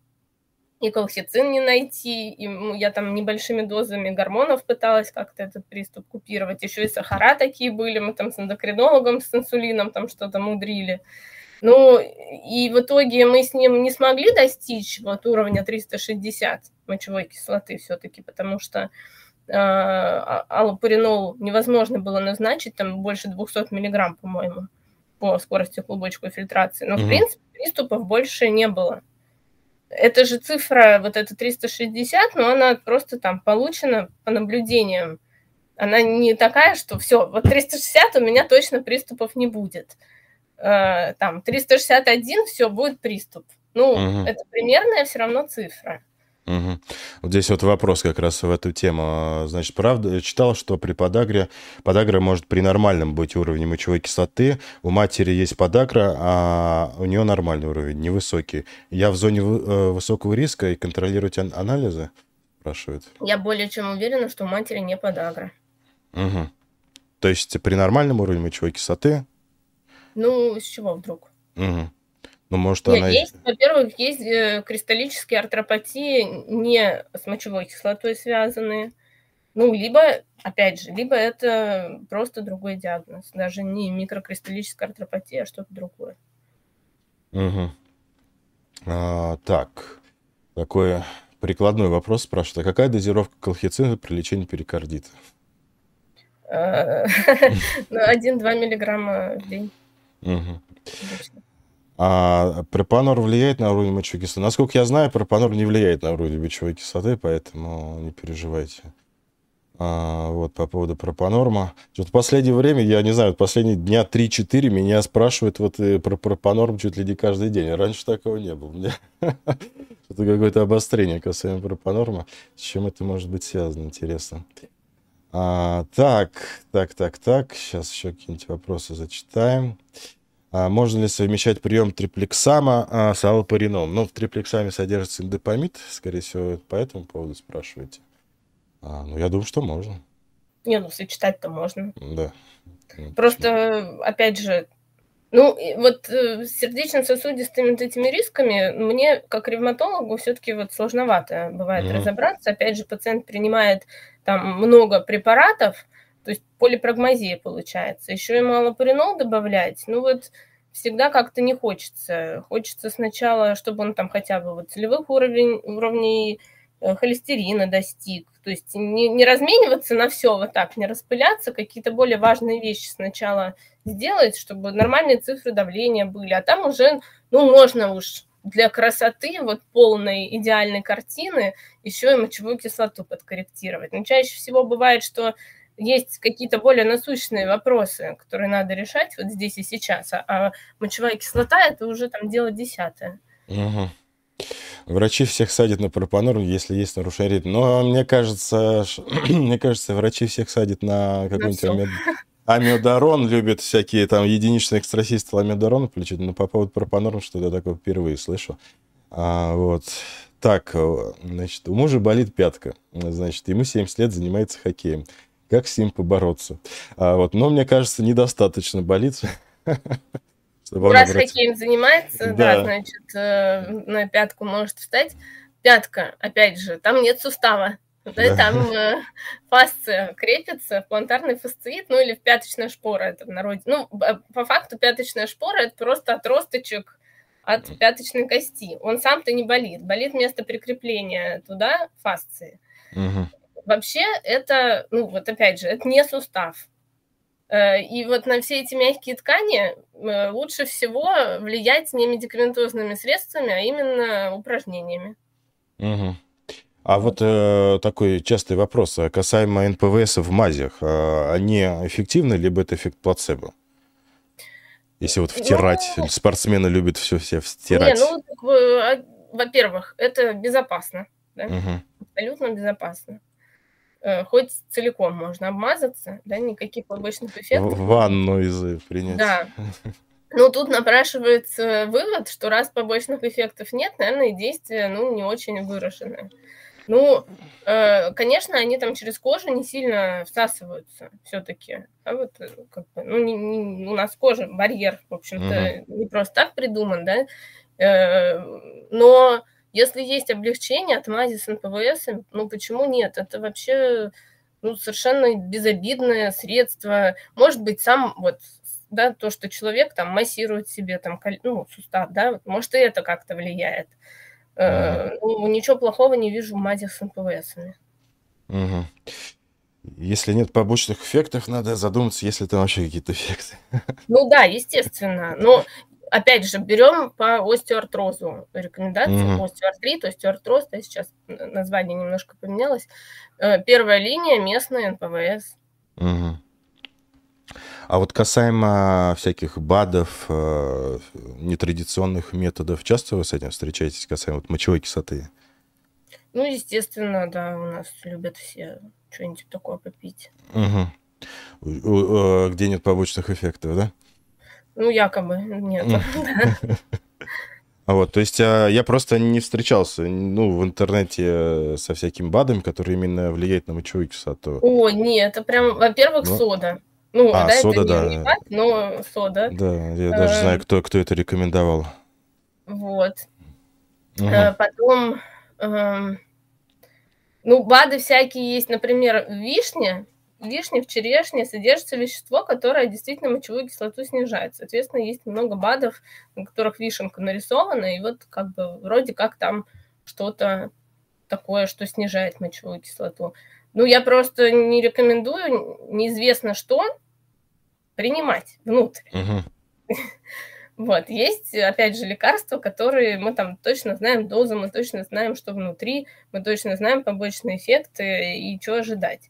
и колхицин не найти, и я там небольшими дозами гормонов пыталась как-то этот приступ купировать. Еще и сахара такие были, мы там с эндокринологом, с инсулином там что-то мудрили. Ну, и в итоге мы с ним не смогли достичь вот уровня 360 мочевой кислоты все-таки, потому что аллопуринол невозможно было назначить, там больше 200 миллиграмм, по-моему, по скорости клубочковой фильтрации. Но, в Мгм. принципе, приступов больше не было. Это же цифра, вот эта 360, но она просто там получена по наблюдениям. Она не такая, что все, вот 360 у меня точно приступов не будет. Э, Там 361, все, будет приступ. Ну, Мгм. это примерная все равно цифра. Мгм. Вот здесь вот вопрос как раз в эту тему. Значит, правда, я читал, что при подагре, подагра может при нормальном быть уровне мочевой кислоты. У матери есть подагра, а у нее нормальный уровень, невысокий. Я в зоне э, высокого риска и контролировать ан- анализы? Спрашивает. Я более чем уверена, что у матери не подагра. Мгм. То есть при нормальном уровне мочевой кислоты, Ну, с чего вдруг? мгм. Ну, может, Нет, она... есть, во-первых, есть э, кристаллические артропатии не с мочевой кислотой связанные. Ну, либо, опять же, либо это просто другой диагноз. Даже не микрокристаллическая артропатия, а что-то другое. Мгм. А, так, такой прикладной вопрос спрашивает. А какая дозировка колхицина при лечении перикардита? Э, ну, 1-2 миллиграмма в день Мгм. А пропанор влияет на уровень мочевой кислоты? Насколько я знаю, пропанор не влияет на уровень мочевой кислоты, поэтому не переживайте. А, вот по поводу пропанорма. Что-то в последнее время, я не знаю, последние дня 3-4 меня спрашивают вот э, про пропанорм чуть ли не каждый день. Раньше такого не было. Меня Что-то какое-то обострение касаемо пропанорма. С чем это может быть связано, интересно. А, так, так, так, так. Сейчас еще какие-нибудь вопросы зачитаем. А можно ли совмещать прием триплексама а, с аллопарином? Ну, в триплексаме содержится индопамид, скорее всего, по этому поводу спрашиваете. А, ну, я думаю, что можно. Не, ну, сочетать-то можно. Да. Просто, опять же, ну, вот э, с сердечно-сосудистыми вот этими рисками мне, как ревматологу, все-таки вот сложновато бывает Мгм. разобраться. Опять же, пациент принимает там много препаратов, то есть полипрагмазия получается. Еще и малопаринол добавлять. Ну вот всегда как-то не хочется. Хочется сначала, чтобы он там хотя бы вот целевых уровень, уровней э, холестерина достиг. То есть не, не размениваться на все вот так, не распыляться, какие-то более важные вещи сначала сделать, чтобы нормальные цифры давления были, а там уже, ну, можно уж для красоты, вот полной идеальной картины, еще и мочевую кислоту подкорректировать. Но чаще всего бывает, что есть какие-то более насущные вопросы, которые надо решать вот здесь и сейчас, а, а мочевая кислота – это уже там дело десятое. Мгм. Врачи всех садят на пропанор, если есть нарушение. Но мне кажется, мне кажется, врачи всех садят на какой-нибудь амид- амиодарон, любят всякие там единичные экстрасистолы амидарона включить, но по поводу пропанора что-то такое впервые слышу. А, вот. Так, значит, у мужа болит пятка. Значит, ему 70 лет занимается хоккеем. Как с ним побороться? А, вот, но мне кажется, недостаточно болит. Раз хоккеем занимается, да. да, значит, э, на пятку может встать. Пятка, опять же, там нет сустава. Да. Там э, фасция крепится, плантарный фасциит, ну или в пяточная шпора, это в народе. Ну, по факту пяточная шпора – это просто отросточек от пяточной кости. Он сам-то не болит, болит место прикрепления туда фасции. Угу. Вообще это, ну вот опять же, это не сустав. Э, и вот на все эти мягкие ткани э, лучше всего влиять не медикаментозными средствами, а именно упражнениями. Угу. А вот э, такой частый вопрос а касаемо НПВС в мазях. Э, они эффективны, либо это эффект плацебо? Если вот втирать, ну, спортсмены любят все все втирать. Не, ну, а, во-первых, это безопасно, да? угу. абсолютно безопасно. Э, хоть целиком можно обмазаться, да, никаких побочных эффектов. В ванну из принять. Да. Ну, тут напрашивается вывод, что раз побочных эффектов нет, наверное, и действие, ну, не очень выраженное. Ну, э, конечно, они там через кожу не сильно всасываются все-таки. А вот э, как бы, ну, не, не, у нас кожа барьер, в общем-то, угу. не просто так придуман, да. Э, но если есть облегчение от мази с НПВС, ну почему нет? Это вообще ну, совершенно безобидное средство. Может быть, сам вот да, то, что человек там массирует себе там, ну, сустав, да, вот, может, и это как-то влияет. Э, ну, ничего плохого не вижу в мазях с НПВСами. Угу. Если нет побочных эффектов, надо задуматься, есть ли там вообще какие-то эффекты. Ну да, естественно. Но опять же, берем по остеоартрозу рекомендации, угу. остеоартрит, остеоартроз, да, сейчас название немножко поменялось. Э, первая линия местная НПВС. Угу. А вот касаемо всяких БАДов, э, нетрадиционных методов, часто вы с этим встречаетесь, касаемо вот мочевой кислоты? Ну, естественно, да, у нас любят все что-нибудь такое попить. Угу. Где нет побочных эффектов, да? Ну, якобы нет. А вот, то есть а, я просто не встречался, ну, в интернете э, со всякими БАДами, которые именно влияют на мочевую кислоту. О, нет, это прям, во-первых, ну, сода. Ну, а, да, сода, это да. Не БАД, но сода. Да, я даже знаю, эм. кто, кто это рекомендовал. Вот. Угу. Потом, эм, ну, БАДы всякие есть, например, вишня, вишне, в черешне содержится вещество, которое действительно мочевую кислоту снижает. Соответственно, есть много БАДов, на которых вишенка нарисована, и вот как бы вроде как там что-то такое, что снижает мочевую кислоту. Ну, я просто не рекомендую, неизвестно что, принимать внутрь. Угу. Вот, есть, опять же, лекарства, которые мы там точно знаем дозу, мы точно знаем, что внутри, мы точно знаем побочные эффекты и что ожидать.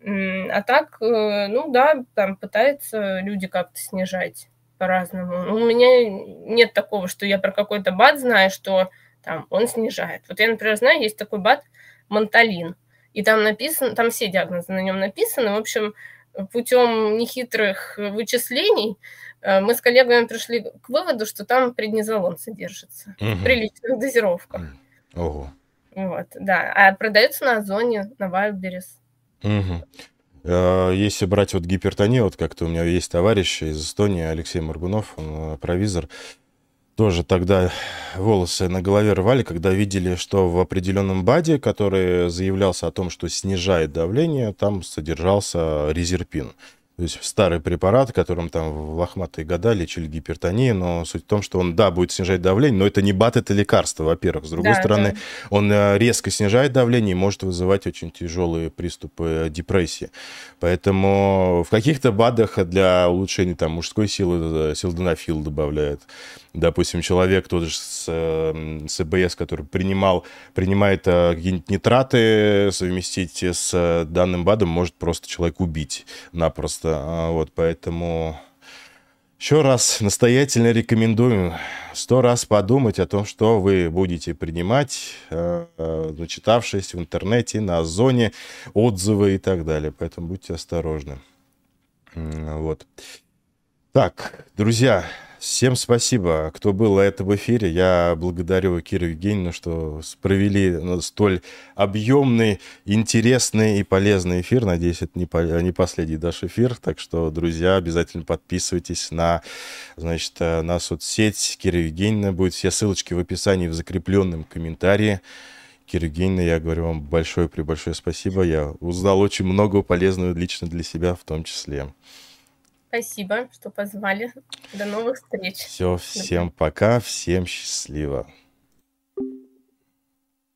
А так, э, ну да, там пытаются люди как-то снижать по-разному. Ну, у меня нет такого, что я про какой-то бат знаю, что там он снижает. Вот я, например, знаю, есть такой бат Монталин, и там написано, там все диагнозы на нем написаны. В общем, путем нехитрых вычислений э, мы с коллегами пришли к выводу, что там преднизолон содержится угу. в приличных дозировках. Ого. Вот, да. А продается на Озоне, на Вайлдберрис. Угу. Если брать вот гипертонию, вот как-то у меня есть товарищ из Эстонии, Алексей Маргунов, он э, провизор, тоже тогда волосы на голове рвали, когда видели, что в определенном БАДе, который заявлялся о том, что снижает давление, там содержался резерпин. То есть старый препарат, которым там в лохматые года лечили гипертонию, но суть в том, что он, да, будет снижать давление, но это не бат, это лекарство, во-первых. С другой да, стороны, да. он э, резко снижает давление и может вызывать очень тяжелые приступы депрессии. Поэтому в каких-то БАДах для улучшения там, мужской силы э, силденафил добавляют допустим, человек тот же с, эм, с который принимал, принимает э, какие-нибудь нитраты, совместить с э, данным БАДом может просто человек убить напросто. А, вот, поэтому еще раз настоятельно рекомендую сто раз подумать о том, что вы будете принимать, э, начитавшись в интернете, на зоне, отзывы и так далее. Поэтому будьте осторожны. Вот. Так, друзья, Всем спасибо, кто был на этом эфире. Я благодарю Киру Евгеньевну, что провели столь объемный, интересный и полезный эфир. Надеюсь, это не, по, не последний наш эфир. Так что, друзья, обязательно подписывайтесь на, значит, э, на соцсеть Кира Евгеньевна. Будет все ссылочки в описании в закрепленном комментарии. Кира Евгеньевна, я говорю вам большое-пребольшое спасибо. Я узнал очень много полезного лично для себя в том числе. Спасибо, что позвали. До новых встреч. Все, всем пока, всем счастливо.